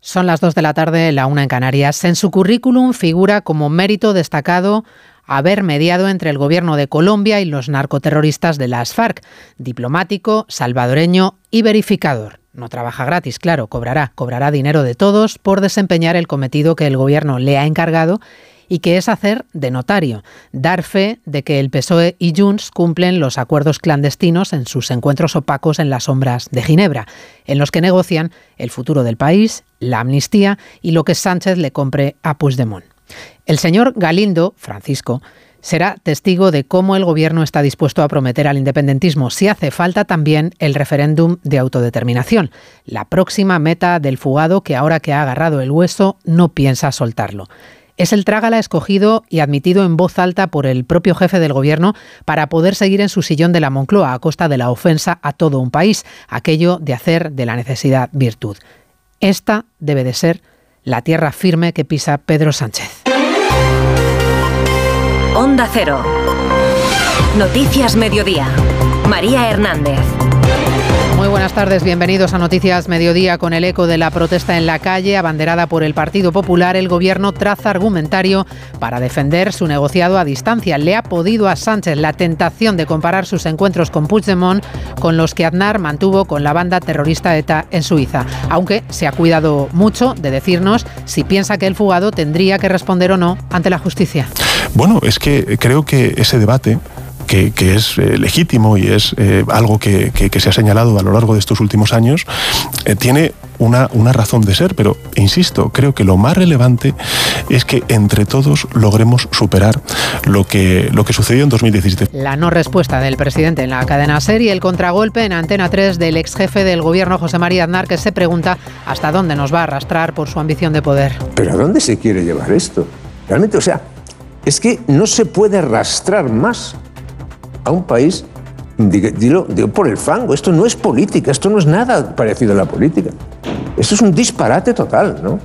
Son las 2 de la tarde, la una en Canarias. En su currículum figura como mérito destacado haber mediado entre el gobierno de Colombia y los narcoterroristas de las FARC, diplomático, salvadoreño y verificador. No trabaja gratis, claro, cobrará, cobrará dinero de todos por desempeñar el cometido que el gobierno le ha encargado y que es hacer de notario, dar fe de que el PSOE y Junts cumplen los acuerdos clandestinos en sus encuentros opacos en las sombras de Ginebra, en los que negocian el futuro del país, la amnistía y lo que Sánchez le compre a Puigdemont. El señor Galindo, Francisco, será testigo de cómo el gobierno está dispuesto a prometer al independentismo si hace falta también el referéndum de autodeterminación, la próxima meta del fugado que ahora que ha agarrado el hueso no piensa soltarlo. Es el trágala escogido y admitido en voz alta por el propio jefe del gobierno para poder seguir en su sillón de la Moncloa a costa de la ofensa a todo un país, aquello de hacer de la necesidad virtud. Esta debe de ser la tierra firme que pisa Pedro Sánchez. Onda Cero. Noticias Mediodía. María Hernández. Buenas tardes, bienvenidos a Noticias Mediodía con el eco de la protesta en la calle, abanderada por el Partido Popular. El gobierno traza argumentario para defender su negociado a distancia. Le ha podido a Sánchez la tentación de comparar sus encuentros con Puigdemont con los que Aznar mantuvo con la banda terrorista ETA en Suiza, aunque se ha cuidado mucho de decirnos si piensa que el fugado tendría que responder o no ante la justicia. Bueno, es que creo que ese debate que, es eh, legítimo y es eh, algo que, se ha señalado a lo largo de estos últimos años, eh, tiene una, una, razón de ser, pero insisto, creo que lo más relevante es que entre todos logremos superar lo que, lo que sucedió en 2017. La no respuesta del presidente en la cadena SER y el contragolpe en Antena 3 del ex jefe del gobierno José María Aznar que se pregunta hasta dónde nos va a arrastrar por su ambición de poder. ¿Pero a dónde se quiere llevar esto? Realmente, o sea, es que no se puede arrastrar más a un país, dilo, por el fango. Esto no es política, esto no es nada parecido a la política. Esto es un disparate total, ¿no?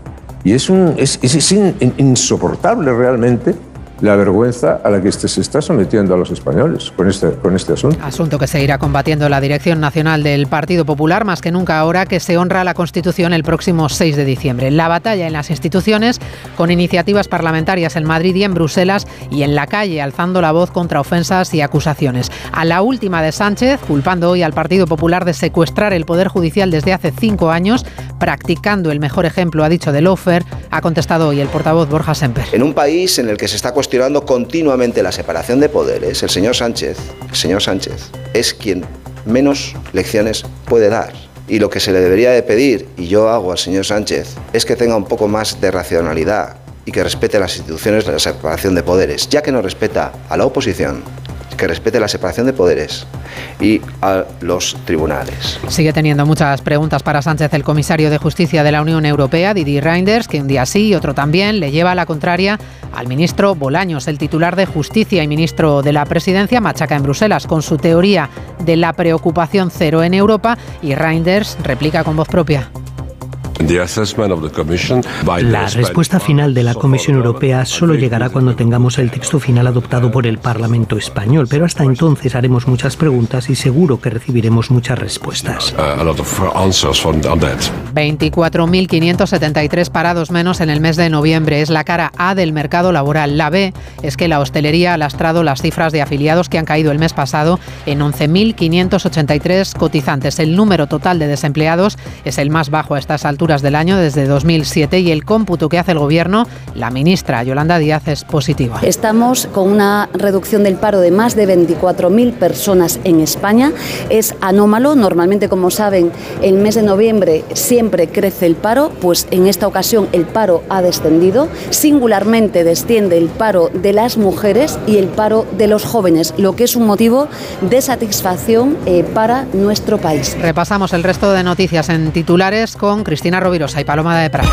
Y es, un, es, es insoportable realmente la vergüenza a la que este se está sometiendo a los españoles con este, con este asunto. Asunto que seguirá combatiendo la Dirección Nacional del Partido Popular, más que nunca ahora que se honra la Constitución el próximo 6 de diciembre. La batalla en las instituciones, con iniciativas parlamentarias en Madrid y en Bruselas, y en la calle, alzando la voz contra ofensas y acusaciones. A la última de Sánchez, culpando hoy al Partido Popular de secuestrar el Poder Judicial desde hace cinco años, practicando el mejor ejemplo, ha dicho de Lofer, ha contestado hoy el portavoz Borja Semper. En un país en el que se está cuestionando continuamente la separación de poderes, el señor Sánchez, el señor Sánchez es quien menos lecciones puede dar. Y lo que se le debería de pedir, y yo hago al señor Sánchez, es que tenga un poco más de racionalidad y que respete las instituciones de la separación de poderes, ya que no respeta a la oposición que respete la separación de poderes y a los tribunales. Sigue teniendo muchas preguntas para Sánchez el comisario de Justicia de la Unión Europea, Didier Reinders, que un día sí y otro también le lleva a la contraria al ministro Bolaños, el titular de Justicia y ministro de la Presidencia, machaca en Bruselas con su teoría de la preocupación cero en Europa y Reinders replica con voz propia. La respuesta final de la Comisión Europea solo llegará cuando tengamos el texto final adoptado por el Parlamento español, pero hasta entonces haremos muchas preguntas y seguro que recibiremos muchas respuestas. 24.573 parados menos en el mes de noviembre es la cara A del mercado laboral. La B es que la hostelería ha lastrado las cifras de afiliados que han caído el mes pasado en 11.583 cotizantes. El número total de desempleados es el más bajo a estas alturas del año desde 2007 y el cómputo que hace el Gobierno, la ministra Yolanda Díaz, es positivo. Estamos con una reducción del paro de más de 24.000 personas en España. Es anómalo. Normalmente, como saben, el mes de noviembre siempre crece el paro, pues en esta ocasión el paro ha descendido. Singularmente desciende el paro de las mujeres y el paro de los jóvenes, lo que es un motivo de satisfacción eh, para nuestro país. Repasamos el resto de noticias en titulares con Cristina Rovirosa y Paloma de Prado.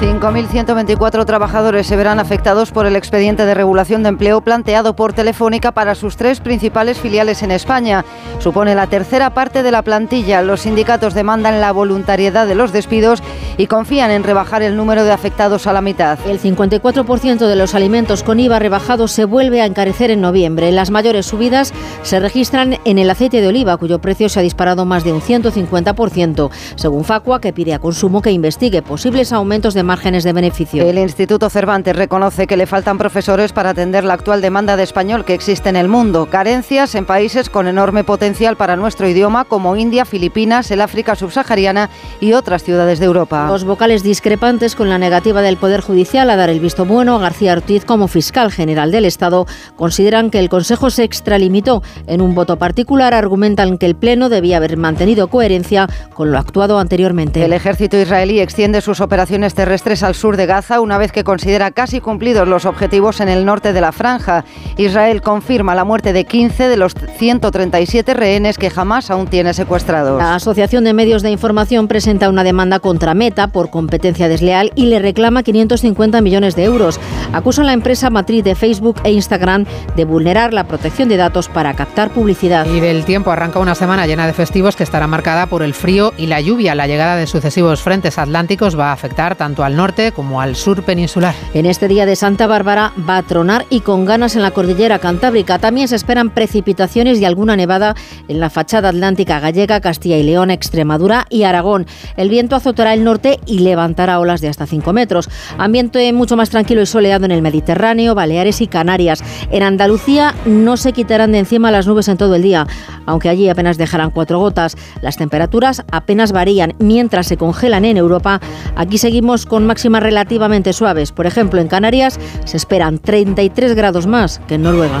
5.124 trabajadores se verán afectados por el expediente de regulación de empleo planteado por Telefónica para sus tres principales filiales en España. Supone la tercera parte de la plantilla. Los sindicatos demandan la voluntariedad de los despidos y confían en rebajar el número de afectados a la mitad. El 54% de los alimentos con IVA rebajado se vuelve a encarecer en noviembre. Las mayores subidas se registran en el aceite de oliva, cuyo precio se ha disparado más de un 150%, según Facua, que pide a consumo que investigue posibles aumentos de márgenes de beneficio. El Instituto Cervantes reconoce que le faltan profesores para atender la actual demanda de español que existe en el mundo. Carencias en países con enorme potencial para nuestro idioma, como India, Filipinas, el África subsahariana y otras ciudades de Europa. Los vocales discrepantes con la negativa del Poder Judicial a dar el visto bueno a García Ortiz como fiscal general del Estado consideran que el Consejo se extralimitó. En un voto particular argumentan que el Pleno debía haber mantenido coherencia con lo actuado anteriormente. El ejército israelí extiende sus operaciones terrestres al sur de Gaza una vez que considera casi cumplidos los objetivos en el norte de la franja. Israel confirma la muerte de 15 de los 137 rehenes que jamás aún tiene secuestrados. La Asociación de Medios de Información presenta una demanda contra Meta por competencia desleal y le reclama 550 millones de euros. Acusa a la empresa matriz de Facebook e Instagram de vulnerar la protección de datos para captar publicidad. Y del tiempo arranca una semana llena de festivos que estará marcada por el frío y la lluvia. La llegada de sucesivos frentes atlánticos va a afectar tanto al norte como al sur peninsular. En este día de Santa Bárbara va a tronar y con ganas en la cordillera cantábrica. También se esperan precipitaciones y alguna nevada en la fachada atlántica gallega, Castilla y León, Extremadura y Aragón. El viento azotará el norte y levantará olas de hasta 5 metros. Ambiente mucho más tranquilo y soleado en el Mediterráneo, Baleares y Canarias. En Andalucía no se quitarán de encima las nubes en todo el día, aunque allí apenas dejarán cuatro gotas. Las temperaturas apenas varían mientras se congelan en Europa. Aquí seguimos con máximas relativamente suaves. Por ejemplo, en Canarias se esperan 33 grados más que en Noruega.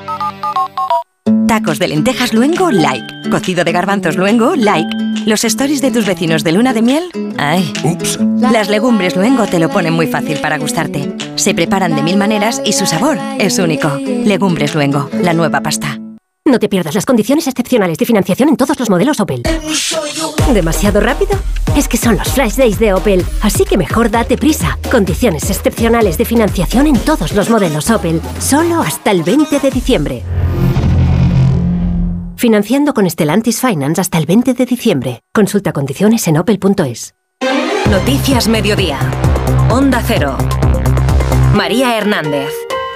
Tacos de lentejas luengo, like. Cocido de garbanzos luengo, like. Los stories de tus vecinos de luna de miel, ay. Ups. Las legumbres luengo te lo ponen muy fácil para gustarte. Se preparan de mil maneras y su sabor es único. Legumbres luengo, la nueva pasta. No te pierdas las condiciones excepcionales de financiación en todos los modelos Opel. ¿Demasiado rápido? Es que son los Flash Days de Opel, así que mejor date prisa. Condiciones excepcionales de financiación en todos los modelos Opel, solo hasta el 20 de diciembre. Financiando con Stellantis Finance hasta el 20 de diciembre. Consulta condiciones en opel.es. Noticias Mediodía. Onda Cero. María Hernández.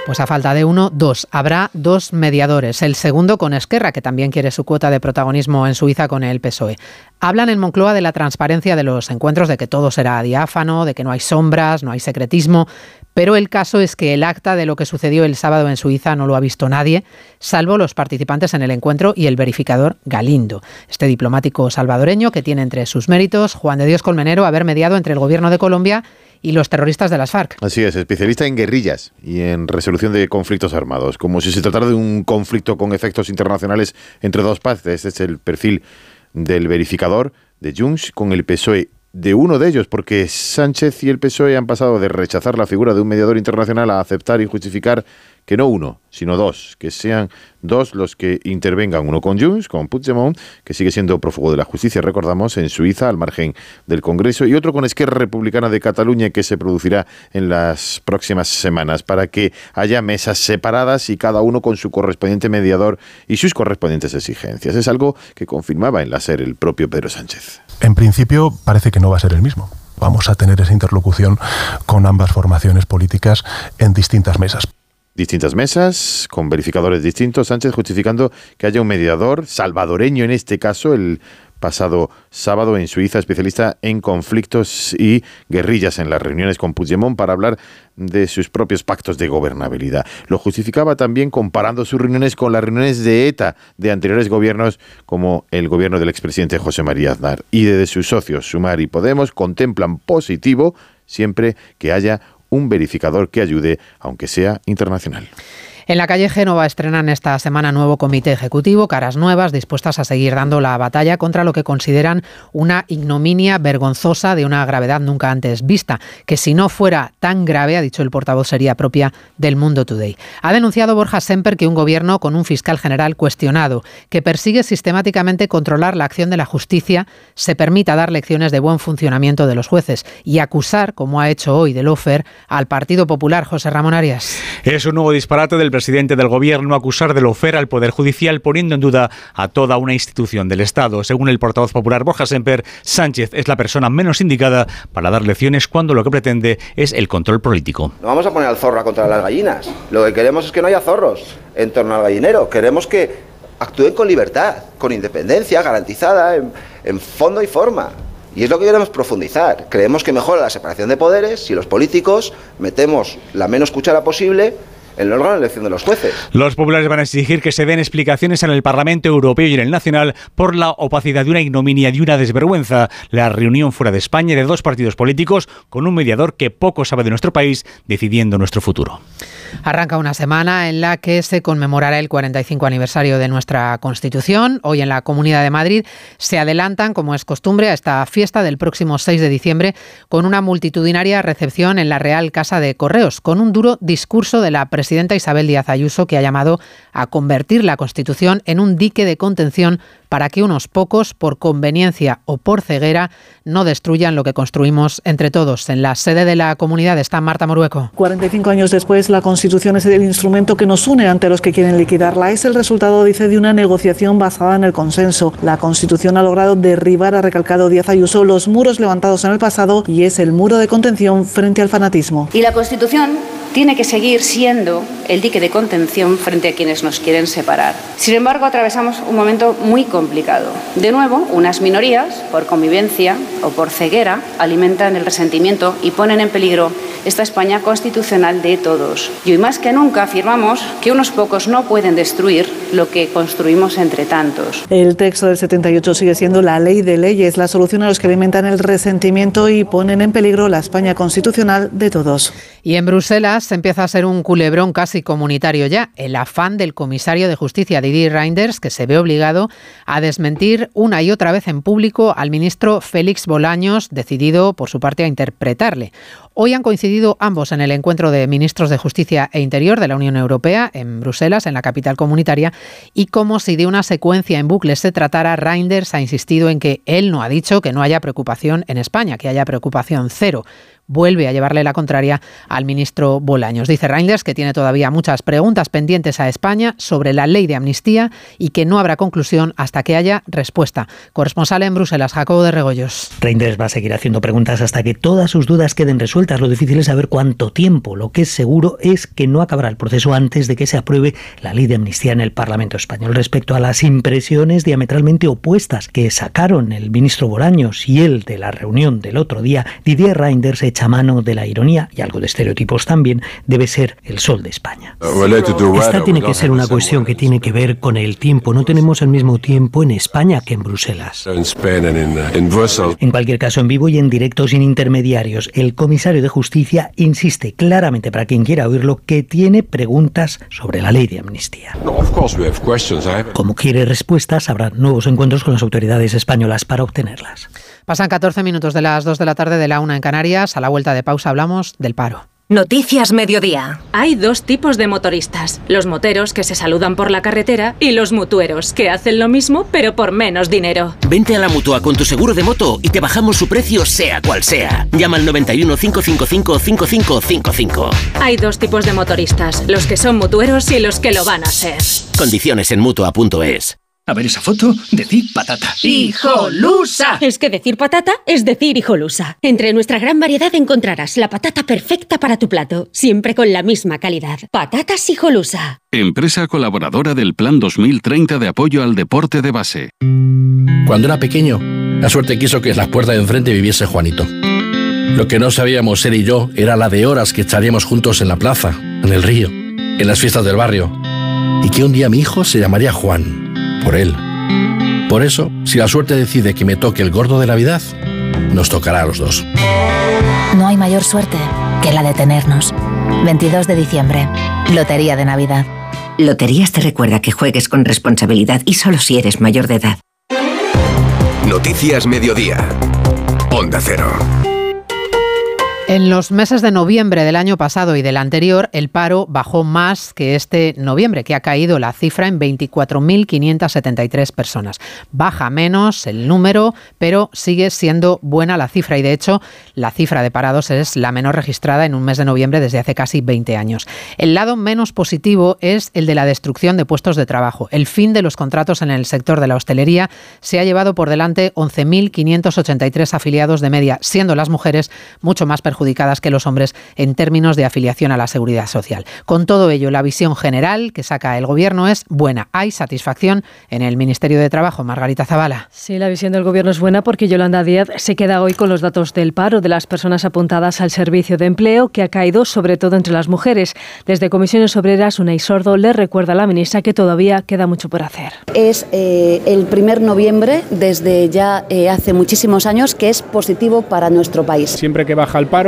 Pues a falta de uno, dos. Habrá dos mediadores. El segundo con Esquerra, que también quiere su cuota de protagonismo en Suiza con el PSOE. Hablan en Moncloa de la transparencia de los encuentros, de que todo será diáfano, de que no hay sombras, no hay secretismo. Pero el caso es que el acta de lo que sucedió el sábado en Suiza no lo ha visto nadie, salvo los participantes en el encuentro y el verificador Galindo, este diplomático salvadoreño que tiene entre sus méritos Juan de Dios Colmenero haber mediado entre el gobierno de Colombia y los terroristas de las FARC. Así es, especialista en guerrillas y en resolución de conflictos armados, como si se tratara de un conflicto con efectos internacionales entre dos partes. Este es el perfil del verificador de Junts con el PSOE de uno de ellos, porque Sánchez y el PSOE han pasado de rechazar la figura de un mediador internacional a aceptar y justificar que no uno, sino dos, que sean dos los que intervengan, uno con Junts, con Puigdemont, que sigue siendo prófugo de la justicia, recordamos, en Suiza, al margen del Congreso, y otro con Esquerra Republicana de Cataluña, que se producirá en las próximas semanas, para que haya mesas separadas y cada uno con su correspondiente mediador y sus correspondientes exigencias. Es algo que confirmaba en la SER el propio Pedro Sánchez. En principio parece que no va a ser el mismo. Vamos a tener esa interlocución con ambas formaciones políticas en distintas mesas distintas mesas, con verificadores distintos, Sánchez justificando que haya un mediador salvadoreño en este caso, el pasado sábado en Suiza, especialista en conflictos y guerrillas en las reuniones con Puigdemont para hablar de sus propios pactos de gobernabilidad. Lo justificaba también comparando sus reuniones con las reuniones de ETA de anteriores gobiernos como el gobierno del expresidente José María Aznar y de sus socios Sumar y Podemos contemplan positivo siempre que haya un verificador que ayude, aunque sea internacional. En la calle Génova estrenan esta semana nuevo comité ejecutivo, caras nuevas, dispuestas a seguir dando la batalla contra lo que consideran una ignominia vergonzosa de una gravedad nunca antes vista, que si no fuera tan grave, ha dicho el portavoz, sería propia del Mundo Today. Ha denunciado Borja Semper que un gobierno con un fiscal general cuestionado, que persigue sistemáticamente controlar la acción de la justicia, se permita dar lecciones de buen funcionamiento de los jueces y acusar, como ha hecho hoy de Lofer, al Partido Popular José Ramón Arias. Es un nuevo disparate del presidente del gobierno acusar de lofer al Poder Judicial poniendo en duda a toda una institución del Estado. Según el portavoz popular Borja Semper, Sánchez es la persona menos indicada para dar lecciones cuando lo que pretende es el control político. No vamos a poner al zorro contra las gallinas. Lo que queremos es que no haya zorros en torno al gallinero. Queremos que actúen con libertad, con independencia garantizada en, en fondo y forma. Y es lo que queremos profundizar. Creemos que mejora la separación de poderes si los políticos metemos la menos cuchara posible el órgano de elección de los jueces. Los populares van a exigir que se den explicaciones en el Parlamento Europeo y en el Nacional por la opacidad de una ignominia y una desvergüenza. La reunión fuera de España de dos partidos políticos con un mediador que poco sabe de nuestro país decidiendo nuestro futuro. Arranca una semana en la que se conmemorará el 45 aniversario de nuestra Constitución. Hoy en la Comunidad de Madrid se adelantan, como es costumbre, a esta fiesta del próximo 6 de diciembre con una multitudinaria recepción en la Real Casa de Correos, con un duro discurso de la presidenta Isabel Díaz Ayuso que ha llamado a convertir la Constitución en un dique de contención para que unos pocos, por conveniencia o por ceguera, no destruyan lo que construimos entre todos. En la sede de la comunidad está Marta Morueco. 45 años después, la Constitución es el instrumento que nos une ante los que quieren liquidarla. Es el resultado, dice, de una negociación basada en el consenso. La Constitución ha logrado derribar, ha recalcado Díaz Ayuso, los muros levantados en el pasado y es el muro de contención frente al fanatismo. Y la Constitución tiene que seguir siendo el dique de contención frente a quienes nos quieren separar. Sin embargo, atravesamos un momento muy complicado. De nuevo, unas minorías, por convivencia o por ceguera, alimentan el resentimiento y ponen en peligro esta España constitucional de todos. Y hoy más que nunca afirmamos que unos pocos no pueden destruir lo que construimos entre tantos. El texto del 78 sigue siendo la ley de leyes, la solución a los que alimentan el resentimiento y ponen en peligro la España constitucional de todos. Y en Bruselas empieza a ser un culebrón casi comunitario ya, el afán del comisario de justicia Didier Reinders, que se ve obligado a desmentir una y otra vez en público al ministro Félix Bolaños, decidido por su parte a interpretarle. Hoy han coincidido ambos en el encuentro de ministros de Justicia e Interior de la Unión Europea en Bruselas, en la capital comunitaria, y como si de una secuencia en bucle se tratara, Reinders ha insistido en que él no ha dicho que no haya preocupación en España, que haya preocupación cero vuelve a llevarle la contraria al ministro Bolaños. Dice Reinders que tiene todavía muchas preguntas pendientes a España sobre la ley de amnistía y que no habrá conclusión hasta que haya respuesta. Corresponsal en Bruselas, Jacobo de Regoyos. Reinders va a seguir haciendo preguntas hasta que todas sus dudas queden resueltas. Lo difícil es saber cuánto tiempo. Lo que es seguro es que no acabará el proceso antes de que se apruebe la ley de amnistía en el Parlamento español. Respecto a las impresiones diametralmente opuestas que sacaron el ministro Bolaños y él de la reunión del otro día, Didier Reinders mano de la ironía y algo de estereotipos también, debe ser el sol de España. Esta tiene que ser una cuestión que tiene que ver con el tiempo. No tenemos el mismo tiempo en España que en Bruselas. En cualquier caso, en vivo y en directo, sin intermediarios, el comisario de Justicia insiste claramente para quien quiera oírlo que tiene preguntas sobre la ley de amnistía. Como quiere respuestas, habrá nuevos encuentros con las autoridades españolas para obtenerlas. Pasan 14 minutos de las 2 de la tarde de la 1 en Canarias. A la vuelta de pausa hablamos del paro. Noticias Mediodía. Hay dos tipos de motoristas, los moteros que se saludan por la carretera y los mutueros que hacen lo mismo pero por menos dinero. Vente a la mutua con tu seguro de moto y te bajamos su precio sea cual sea. Llama al 91 555 5555. Hay dos tipos de motoristas, los que son mutueros y los que lo van a ser. Condiciones en mutua.es. A ver esa foto, decir patata. ¡Hijolusa! Es que decir patata es decir hijolusa. Entre nuestra gran variedad encontrarás la patata perfecta para tu plato, siempre con la misma calidad. Patatas hijolusa. Empresa colaboradora del Plan 2030 de apoyo al deporte de base. Cuando era pequeño, la suerte quiso que en las puertas de enfrente viviese Juanito. Lo que no sabíamos él y yo era la de horas que echaríamos juntos en la plaza, en el río, en las fiestas del barrio. Y que un día mi hijo se llamaría Juan por él. Por eso, si la suerte decide que me toque el gordo de Navidad, nos tocará a los dos. No hay mayor suerte que la de tenernos. 22 de diciembre. Lotería de Navidad. Loterías te recuerda que juegues con responsabilidad y solo si eres mayor de edad. Noticias Mediodía. Onda Cero. En los meses de noviembre del año pasado y del anterior, el paro bajó más que este noviembre, que ha caído la cifra en 24.573 personas. Baja menos el número, pero sigue siendo buena la cifra y de hecho la cifra de parados es la menor registrada en un mes de noviembre desde hace casi 20 años. El lado menos positivo es el de la destrucción de puestos de trabajo. El fin de los contratos en el sector de la hostelería se ha llevado por delante 11.583 afiliados de media, siendo las mujeres mucho más perjudicadas perjudicadas que los hombres en términos de afiliación a la seguridad social. Con todo ello, la visión general que saca el Gobierno es buena. Hay satisfacción en el Ministerio de Trabajo. Margarita Zavala. Sí, la visión del Gobierno es buena porque Yolanda Díaz se queda hoy con los datos del paro de las personas apuntadas al servicio de empleo que ha caído sobre todo entre las mujeres. Desde Comisiones Obreras, Unai Sordo le recuerda a la ministra que todavía queda mucho por hacer. Es eh, el primer noviembre desde ya eh, hace muchísimos años que es positivo para nuestro país. Siempre que baja el paro,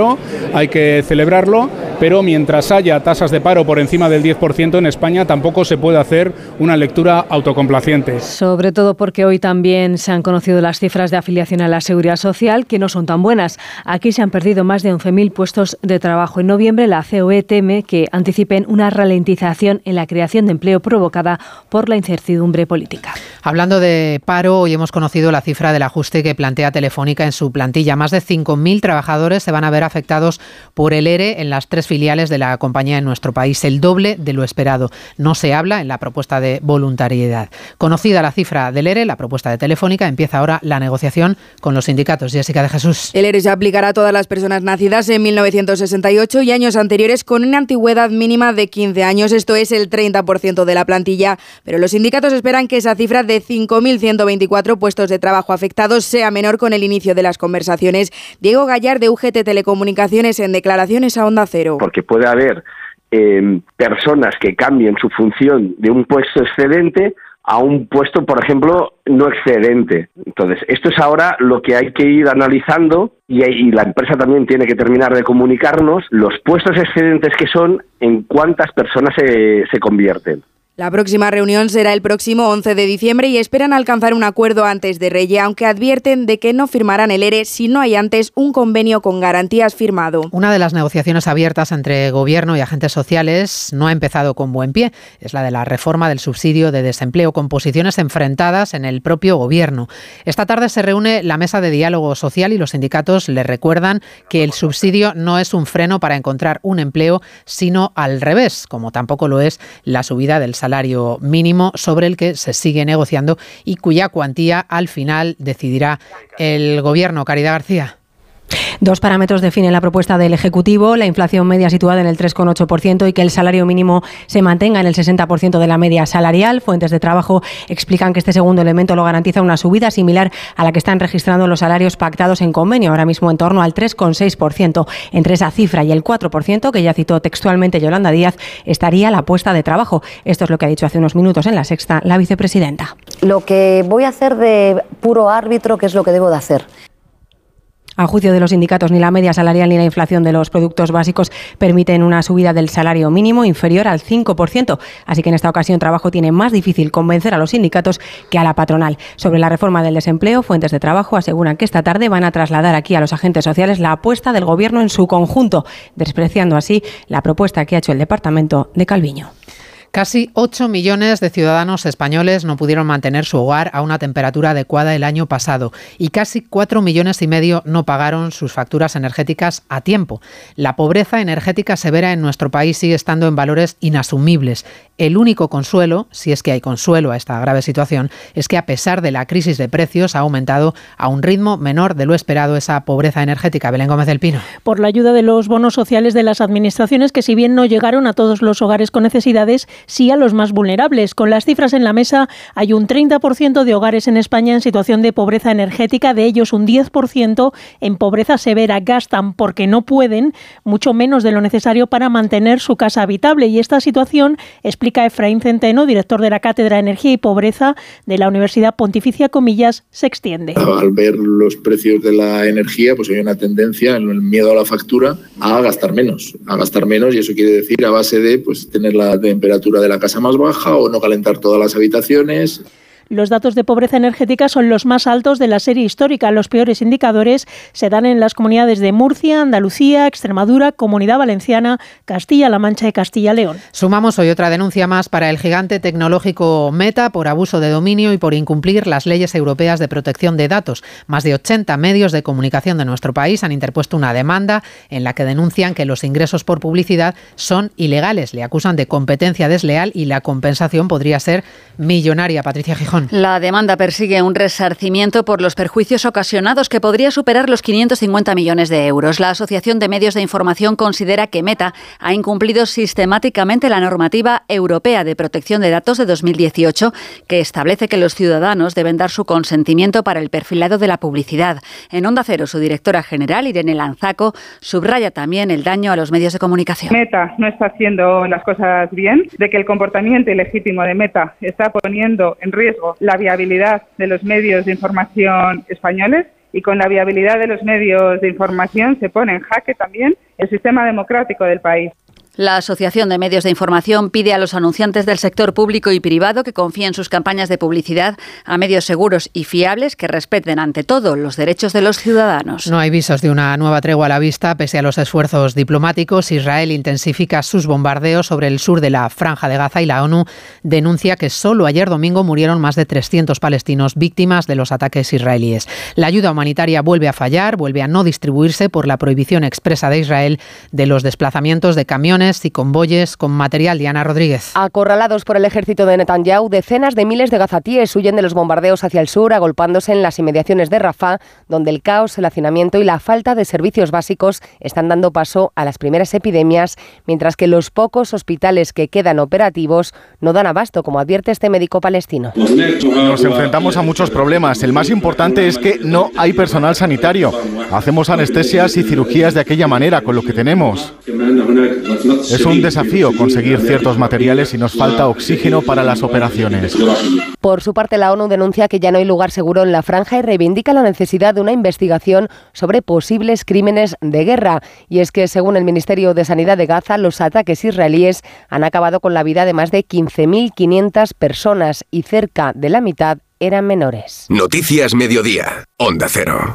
hay que celebrarlo, pero mientras haya tasas de paro por encima del 10% en España, tampoco se puede hacer una lectura autocomplaciente. Sobre todo porque hoy también se han conocido las cifras de afiliación a la seguridad social, que no son tan buenas. Aquí se han perdido más de 11.000 puestos de trabajo. En noviembre, la COE teme que anticipen una ralentización en la creación de empleo provocada por la incertidumbre política. Hablando de paro, hoy hemos conocido la cifra del ajuste que plantea Telefónica en su plantilla. Más de 5.000 trabajadores se van a ver afectados por el ERE en las tres filiales de la compañía en nuestro país, el doble de lo esperado. No se habla en la propuesta de voluntariedad. Conocida la cifra del ERE, la propuesta de Telefónica, empieza ahora la negociación con los sindicatos. Jessica de Jesús. El ERE se aplicará a todas las personas nacidas en 1968 y años anteriores con una antigüedad mínima de 15 años. Esto es el 30% de la plantilla. Pero los sindicatos esperan que esa cifra de 5.124 puestos de trabajo afectados sea menor con el inicio de las conversaciones. Diego Gallar de UGT Telecomunicaciones en declaraciones a Onda Cero. Porque puede haber eh, personas que cambien su función de un puesto excedente a un puesto, por ejemplo, no excedente. Entonces, esto es ahora lo que hay que ir analizando y, y, la empresa también tiene que terminar de comunicarnos los puestos excedentes que son, en cuántas personas se, se convierten. La próxima reunión será el próximo 11 de diciembre y esperan alcanzar un acuerdo antes de Reyes, aunque advierten de que no firmarán el ERE si no hay antes un convenio con garantías firmado. Una de las negociaciones abiertas entre gobierno y agentes sociales no ha empezado con buen pie. Es la de la reforma del subsidio de desempleo, con posiciones enfrentadas en el propio gobierno. Esta tarde se reúne la mesa de diálogo social y los sindicatos le recuerdan que el subsidio no es un freno para encontrar un empleo, sino al revés, como tampoco lo es la subida del salario salario mínimo sobre el que se sigue negociando y cuya cuantía al final decidirá el Gobierno. Caridad García. Dos parámetros definen la propuesta del Ejecutivo, la inflación media situada en el 3,8% y que el salario mínimo se mantenga en el 60% de la media salarial. Fuentes de trabajo explican que este segundo elemento lo garantiza una subida similar a la que están registrando los salarios pactados en convenio, ahora mismo en torno al 3,6%. Entre esa cifra y el 4%, que ya citó textualmente Yolanda Díaz, estaría la puesta de trabajo. Esto es lo que ha dicho hace unos minutos en la sexta la vicepresidenta. Lo que voy a hacer de puro árbitro, ¿qué es lo que debo de hacer? A juicio de los sindicatos, ni la media salarial ni la inflación de los productos básicos permiten una subida del salario mínimo inferior al 5%. Así que en esta ocasión Trabajo tiene más difícil convencer a los sindicatos que a la patronal. Sobre la reforma del desempleo, fuentes de trabajo aseguran que esta tarde van a trasladar aquí a los agentes sociales la apuesta del Gobierno en su conjunto, despreciando así la propuesta que ha hecho el Departamento de Calviño. Casi 8 millones de ciudadanos españoles no pudieron mantener su hogar a una temperatura adecuada el año pasado y casi 4 millones y medio no pagaron sus facturas energéticas a tiempo. La pobreza energética severa en nuestro país sigue estando en valores inasumibles. El único consuelo, si es que hay consuelo a esta grave situación, es que a pesar de la crisis de precios ha aumentado a un ritmo menor de lo esperado esa pobreza energética. Belén Gómez del Pino. Por la ayuda de los bonos sociales de las administraciones que si bien no llegaron a todos los hogares con necesidades, sí a los más vulnerables. Con las cifras en la mesa, hay un 30% de hogares en España en situación de pobreza energética, de ellos un 10% en pobreza severa. Gastan porque no pueden, mucho menos de lo necesario para mantener su casa habitable. Y esta situación, explica Efraín Centeno, director de la Cátedra de Energía y Pobreza de la Universidad Pontificia Comillas, se extiende. Al ver los precios de la energía, pues hay una tendencia en el miedo a la factura a gastar menos, a gastar menos y eso quiere decir a base de pues tener la temperatura de la casa más baja o no calentar todas las habitaciones. Los datos de pobreza energética son los más altos de la serie histórica. Los peores indicadores se dan en las comunidades de Murcia, Andalucía, Extremadura, Comunidad Valenciana, Castilla-La Mancha y Castilla-León. Sumamos hoy otra denuncia más para el gigante tecnológico Meta por abuso de dominio y por incumplir las leyes europeas de protección de datos. Más de 80 medios de comunicación de nuestro país han interpuesto una demanda en la que denuncian que los ingresos por publicidad son ilegales. Le acusan de competencia desleal y la compensación podría ser millonaria. Patricia Gijón. La demanda persigue un resarcimiento por los perjuicios ocasionados que podría superar los 550 millones de euros. La Asociación de Medios de Información considera que Meta ha incumplido sistemáticamente la normativa europea de protección de datos de 2018, que establece que los ciudadanos deben dar su consentimiento para el perfilado de la publicidad. En Onda Cero, su directora general, Irene Lanzaco, subraya también el daño a los medios de comunicación. Meta no está haciendo las cosas bien, de que el comportamiento ilegítimo de Meta está poniendo en riesgo la viabilidad de los medios de información españoles y con la viabilidad de los medios de información se pone en jaque también el sistema democrático del país. La Asociación de Medios de Información pide a los anunciantes del sector público y privado que confíen sus campañas de publicidad a medios seguros y fiables que respeten ante todo los derechos de los ciudadanos. No hay visos de una nueva tregua a la vista pese a los esfuerzos diplomáticos. Israel intensifica sus bombardeos sobre el sur de la franja de Gaza y la ONU denuncia que solo ayer domingo murieron más de 300 palestinos víctimas de los ataques israelíes. La ayuda humanitaria vuelve a fallar, vuelve a no distribuirse por la prohibición expresa de Israel de los desplazamientos de camiones y convoyes con material. Diana Rodríguez. Acorralados por el ejército de Netanyahu, decenas de miles de gazatíes huyen de los bombardeos hacia el sur, agolpándose en las inmediaciones de Rafah, donde el caos, el hacinamiento y la falta de servicios básicos están dando paso a las primeras epidemias, mientras que los pocos hospitales que quedan operativos no dan abasto, como advierte este médico palestino. Nos enfrentamos a muchos problemas. El más importante es que no hay personal sanitario. Hacemos anestesias y cirugías de aquella manera, con lo que tenemos. Es un desafío conseguir ciertos materiales y nos falta oxígeno para las operaciones. Por su parte, la ONU denuncia que ya no hay lugar seguro en la franja y reivindica la necesidad de una investigación sobre posibles crímenes de guerra. Y es que, según el Ministerio de Sanidad de Gaza, los ataques israelíes han acabado con la vida de más de 15.500 personas y cerca de la mitad eran menores. Noticias Mediodía, Onda Cero.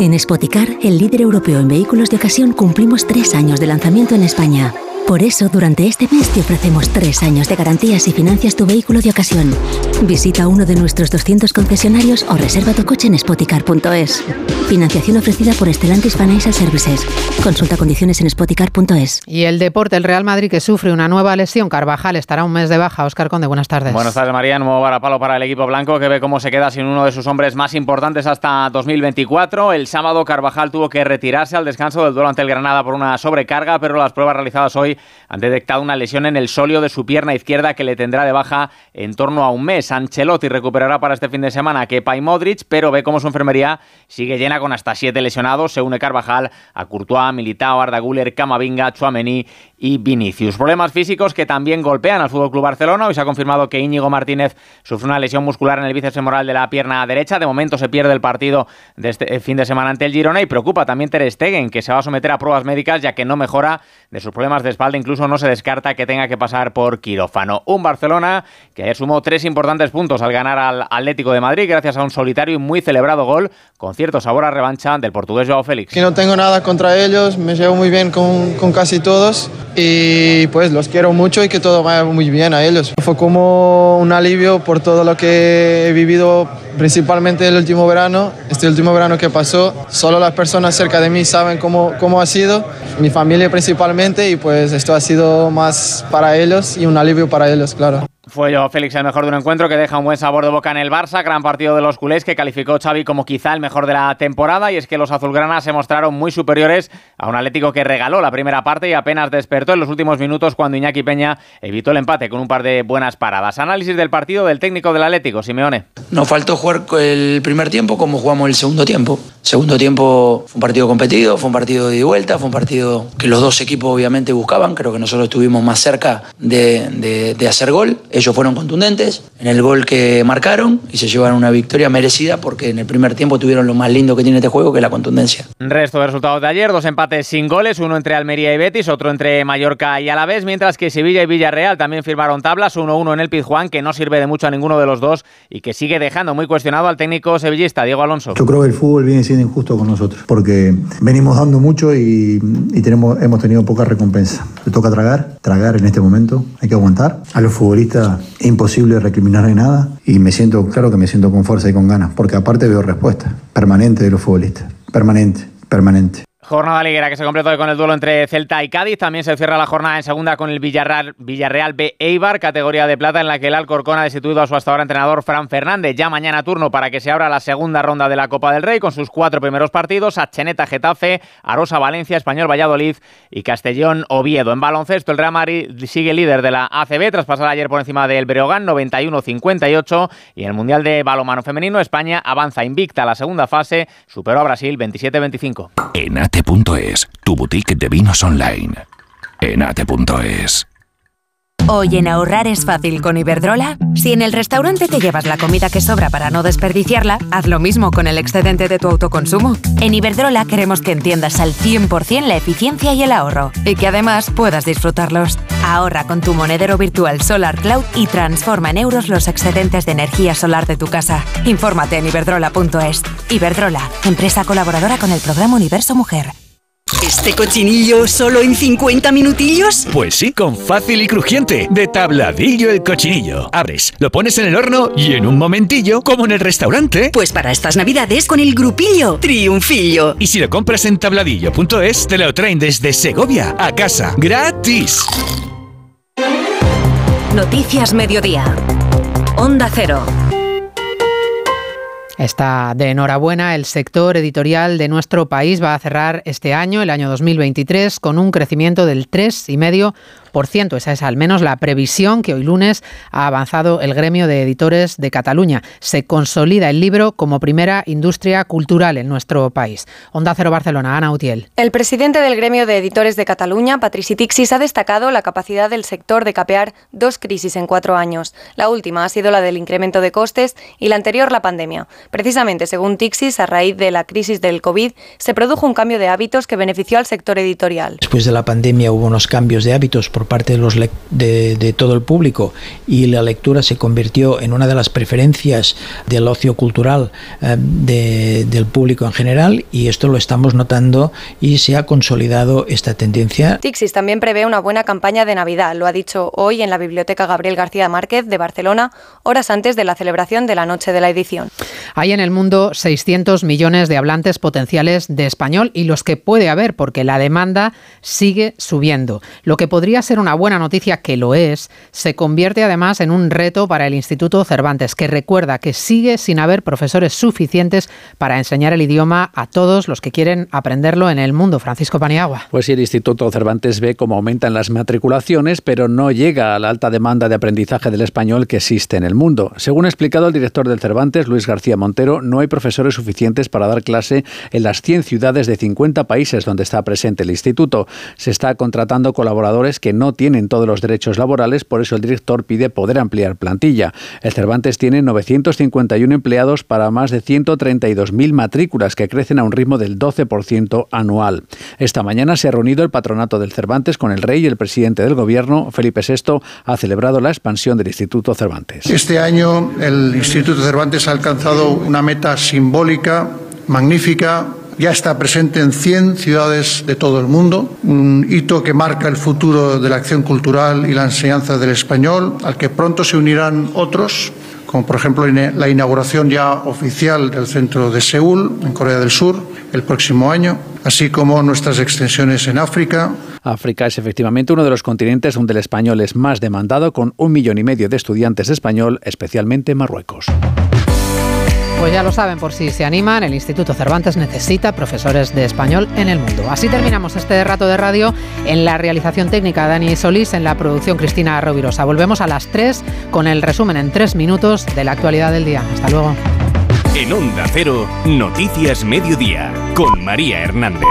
En Spoticar, el líder europeo en vehículos de ocasión, cumplimos tres años de lanzamiento en España. Por eso, durante este mes te ofrecemos tres años de garantías y financias tu vehículo de ocasión. Visita uno de nuestros 200 concesionarios o reserva tu coche en spoticar.es. Financiación ofrecida por Stellantis Financial Services. Consulta condiciones en spoticar.es. Y el deporte, el Real Madrid que sufre una nueva lesión. Carvajal estará un mes de baja. Oscar Conde, buenas tardes. Buenas tardes, María. Nuevo varapalo para el equipo blanco que ve cómo se queda sin uno de sus hombres más importantes hasta 2024. El sábado Carvajal tuvo que retirarse al descanso del duelo ante el Granada por una sobrecarga, pero las pruebas realizadas hoy han detectado una lesión en el sóleo de su pierna izquierda que le tendrá de baja en torno a un mes. Ancelotti recuperará para este fin de semana Kepa y Modric, pero ve cómo su enfermería sigue llena con hasta siete lesionados. Se une Carvajal a Courtois, Militao, Arda Güler, Camavinga, Chouameni y Vinicius. Problemas físicos que también golpean al Fútbol Club Barcelona. Hoy se ha confirmado que Íñigo Martínez sufre una lesión muscular en el bíceps femoral de la pierna derecha. De momento se pierde el partido de este fin de semana ante el Girona y preocupa también Ter Stegen, que se va a someter a pruebas médicas ya que no mejora de sus problemas de espalda. Incluso no se descarta que tenga que pasar por quirófano. Un Barcelona que ayer sumó tres importantes puntos al ganar al Atlético de Madrid gracias a un solitario y muy celebrado gol con cierto sabor a revancha del portugués Joao Félix. Que no tengo nada contra ellos, me llevo muy bien con, con casi todos y pues los quiero mucho y que todo vaya muy bien a ellos. Fue como un alivio por todo lo que he vivido principalmente el último verano, este último verano que pasó. Solo las personas cerca de mí saben cómo, cómo ha sido, mi familia principalmente y pues esto ha sido más para ellos y un alivio para ellos, claro. Fue yo, Félix, el mejor de un encuentro que deja un buen sabor de boca en el Barça, gran partido de los culés que calificó Xavi como quizá el mejor de la temporada y es que los azulgranas se mostraron muy superiores a un Atlético que regaló la primera parte y apenas despertó en los últimos minutos cuando Iñaki Peña evitó el empate con un par de buenas paradas. Análisis del partido del técnico del Atlético, Simeone. Nos faltó jugar el primer tiempo como jugamos el segundo tiempo. Segundo tiempo fue un partido competido, fue un partido de vuelta, fue un partido que los dos equipos obviamente buscaban, creo que nosotros estuvimos más cerca de, de hacer gol, ellos fueron contundentes en el gol que marcaron y se llevaron una victoria merecida porque en el primer tiempo tuvieron lo más lindo que tiene este juego, que es la contundencia. Resto de resultados de ayer, dos empates sin goles, uno entre Almería y Betis, otro entre Mallorca y Alavés, mientras que Sevilla y Villarreal también firmaron tablas, 1-1 en el Pizjuán, que no sirve de mucho a ninguno de los dos y que sigue dejando muy cuestionado al técnico sevillista, Diego Alonso. Yo creo que el fútbol viene siendo injusto con nosotros, porque venimos dando mucho y, tenemos, hemos tenido poca recompensa. Le toca tragar, tragar en este momento, hay que aguantar. A los futbolistas imposible recriminarle nada y me siento, claro que me siento con fuerza y con ganas, porque aparte veo respuesta permanente de los futbolistas, permanente, permanente. Jornada liguera que se completó con el duelo entre Celta y Cádiz. También se cierra la jornada en segunda con el Villarreal, Villarreal B Eibar, categoría de plata en la que el Alcorcón ha destituido a su hasta ahora entrenador Fran Fernández. Ya mañana turno para que se abra la segunda ronda de la Copa del Rey con sus cuatro primeros partidos: Acheneta Getafe, Arosa Valencia, Español Valladolid y Castellón Oviedo. En baloncesto, el Real Madrid sigue líder de la ACB tras pasar ayer por encima del Breogán 91-58 y en el Mundial de Balomano Femenino España avanza invicta a la segunda fase, superó a Brasil 27-25. Enate.es, tu boutique de vinos online. Enate.es. Hoy en ahorrar es fácil con Iberdrola. Si en el restaurante te llevas la comida que sobra para no desperdiciarla, haz lo mismo con el excedente de tu autoconsumo. En Iberdrola queremos que entiendas al 100% la eficiencia y el ahorro y que además puedas disfrutarlos. Ahorra con tu monedero virtual Solar Cloud y transforma en euros los excedentes de energía solar de tu casa. Infórmate en iberdrola.es. Iberdrola, empresa colaboradora con el programa Universo Mujer. ¿Este cochinillo solo en 50 minutillos? Pues sí, con fácil y crujiente. De tabladillo el cochinillo. Abres, lo pones en el horno y en un momentillo, como en el restaurante. Pues para estas navidades con el grupillo Triunfillo. Y si lo compras en tabladillo.es, te lo traen desde Segovia a casa. ¡Gratis! Noticias Mediodía. Onda Cero. Está de enhorabuena. El sector editorial de nuestro país va a cerrar este año, el año 2023, con un crecimiento del 3,5%. Esa es al menos la previsión que hoy lunes ha avanzado el gremio de editores de Cataluña. Se consolida el libro como primera industria cultural en nuestro país. Onda Cero Barcelona, Ana Utiel. El presidente del gremio de editores de Cataluña, Patrici Tixis, ha destacado la capacidad del sector de capear dos crisis en cuatro años. La última ha sido la del incremento de costes y la anterior la pandemia. Precisamente, según Tixis, a raíz de la crisis del COVID, se produjo un cambio de hábitos que benefició al sector editorial. Después de la pandemia hubo unos cambios de hábitos por parte de, los de, todo el público y la lectura se convirtió en una de las preferencias del ocio cultural eh, del público en general y esto lo estamos notando y se ha consolidado esta tendencia. Tixis también prevé una buena campaña de Navidad, lo ha dicho hoy en la Biblioteca Gabriel García Márquez de Barcelona, horas antes de la celebración de la noche de la edición. Hay en el mundo 600 millones de hablantes potenciales de español y los que puede haber porque la demanda sigue subiendo. Lo que podría ser una buena noticia, que lo es, se convierte además en un reto para el Instituto Cervantes, que recuerda que sigue sin haber profesores suficientes para enseñar el idioma a todos los que quieren aprenderlo en el mundo. Francisco Paniagua. Pues sí, el Instituto Cervantes ve cómo aumentan las matriculaciones, pero no llega a la alta demanda de aprendizaje del español que existe en el mundo. Según ha explicado el director del Cervantes, Luis García Montero, no hay profesores suficientes para dar clase en las 100 ciudades de 50 países donde está presente el instituto. Se está contratando colaboradores que no tienen todos los derechos laborales, por eso el director pide poder ampliar plantilla. El Cervantes tiene 951 empleados para más de 132.000 matrículas, que crecen a un ritmo del 12% anual. Esta mañana se ha reunido el patronato del Cervantes con el rey y el presidente del gobierno, Felipe VI, ha celebrado la expansión del Instituto Cervantes. Este año el Instituto Cervantes ha alcanzado una meta simbólica, magnífica, ya está presente en 100 ciudades de todo el mundo, un hito que marca el futuro de la acción cultural y la enseñanza del español, al que pronto se unirán otros como por ejemplo la inauguración ya oficial del centro de Seúl, en Corea del Sur, el próximo año, así como nuestras extensiones en África. África es efectivamente uno de los continentes donde el español es más demandado, con un millón y medio de estudiantes de español, especialmente en Marruecos. Pues ya lo saben, por si se animan, el Instituto Cervantes necesita profesores de español en el mundo. Así terminamos este rato de radio en la realización técnica Dani Solís, en la producción Cristina Rovirosa. Volvemos a las 3 con el resumen en 3 minutos de la actualidad del día. Hasta luego. En Onda Cero, Noticias Mediodía, con María Hernández.